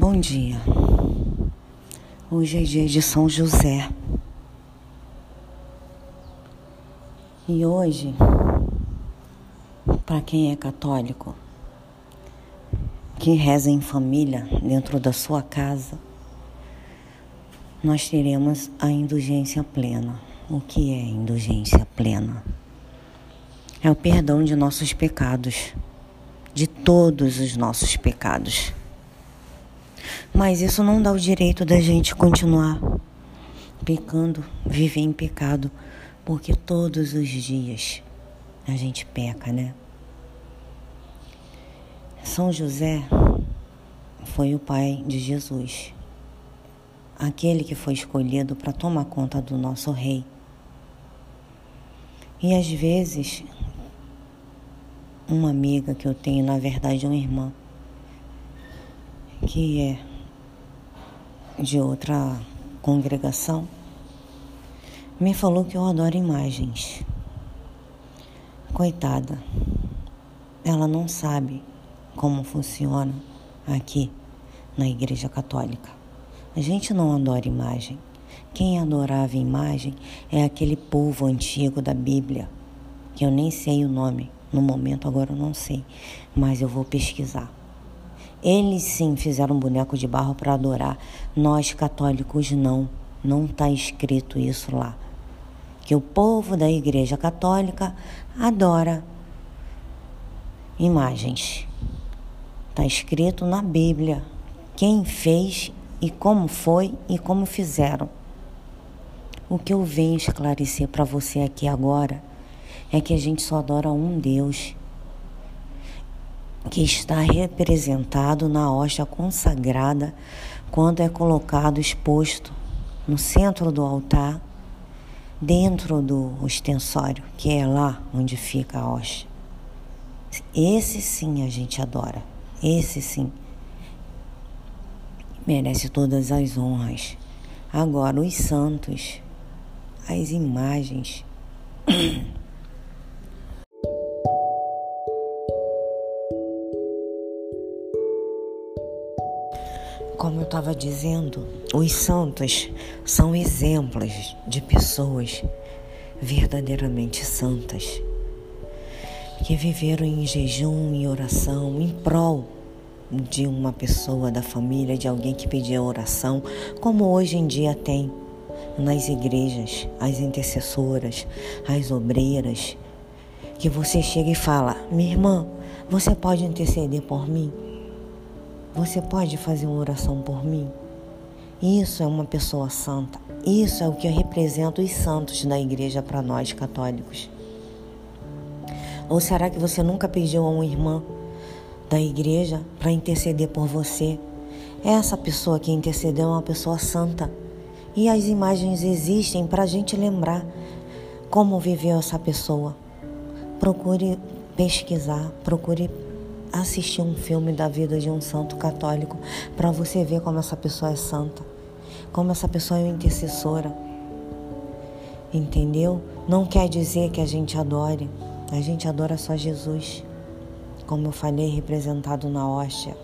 Bom dia. Hoje é dia de São José. E hoje, para quem é católico, que reza em família dentro da sua casa, nós teremos a indulgência plena. O que é indulgência plena? É o perdão de nossos pecados, de todos os nossos pecados. Mas isso não dá o direito da gente continuar pecando, viver em pecado, porque todos os dias a gente peca, né? São José foi o pai de Jesus, aquele que foi escolhido para tomar conta do nosso rei. E às vezes, uma amiga que eu tenho, na verdade, uma irmã, que é de outra congregação, me falou que eu adoro imagens. Coitada, ela não sabe como funciona aqui na Igreja Católica. A gente não adora imagem. Quem adorava imagem é aquele povo antigo da Bíblia, que eu nem sei o nome, no momento agora eu não sei, mas eu vou pesquisar. Eles sim fizeram um boneco de barro para adorar. Nós católicos não. Não está escrito isso lá. Que o povo da Igreja Católica adora imagens. Está escrito na Bíblia quem fez e como foi e como fizeram. O que eu venho esclarecer para você aqui agora é que a gente só adora um Deus que está representado na hóstia consagrada quando é colocado exposto no centro do altar, dentro do ostensório, que é lá onde fica a hóstia. Esse sim a gente adora. Esse sim merece todas as honras. Agora, os santos, as imagens. Como eu estava dizendo, os santos são exemplos de pessoas verdadeiramente santas que viveram em jejum e oração em prol de uma pessoa da família, de alguém que pedia oração, como hoje em dia tem nas igrejas, as intercessoras, as obreiras, que você chega e fala: minha irmã, você pode interceder por mim? Você pode fazer uma oração por mim? Isso é uma pessoa santa. Isso é o que representa os santos da igreja para nós católicos. Ou será que você nunca pediu a uma irmã da igreja para interceder por você? Essa pessoa que intercedeu é uma pessoa santa. E as imagens existem para a gente lembrar como viveu essa pessoa. Procure pesquisar, procure assistir um filme da vida de um santo católico para você ver como essa pessoa é santa, como essa pessoa é intercessora. Entendeu? Não quer dizer que a gente adore, a gente adora só Jesus, como eu falei, representado na hóstia.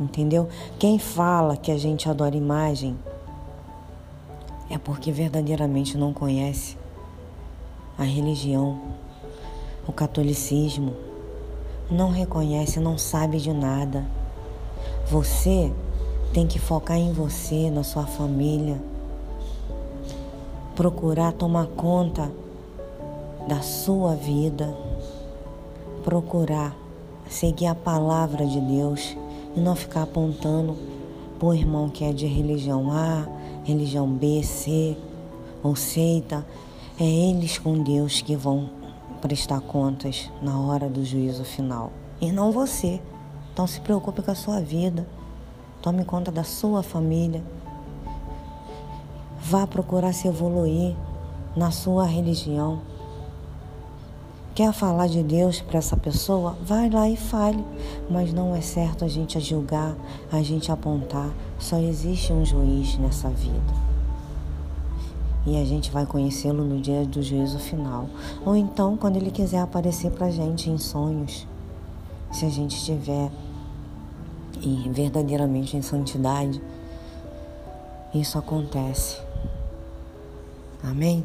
Entendeu? Quem fala que a gente adora imagem é porque verdadeiramente não conhece a religião, o catolicismo não reconhece, não sabe de nada. Você tem que focar em você, na sua família. Procurar tomar conta da sua vida. Procurar seguir a palavra de Deus e não ficar apontando para o irmão que é de religião A, religião B, C ou seita. É eles com Deus que vão prestar contas na hora do juízo final. E não você. Então se preocupe com a sua vida. Tome conta da sua família. Vá procurar se evoluir na sua religião. Quer falar de Deus para essa pessoa? Vai lá e fale. Mas não é certo a gente julgar, a gente apontar. Só existe um juiz nessa vida e a gente vai conhecê-lo no dia do juízo final. Ou então, quando ele quiser aparecer para a gente em sonhos, se a gente estiver verdadeiramente em santidade, isso acontece. Amém?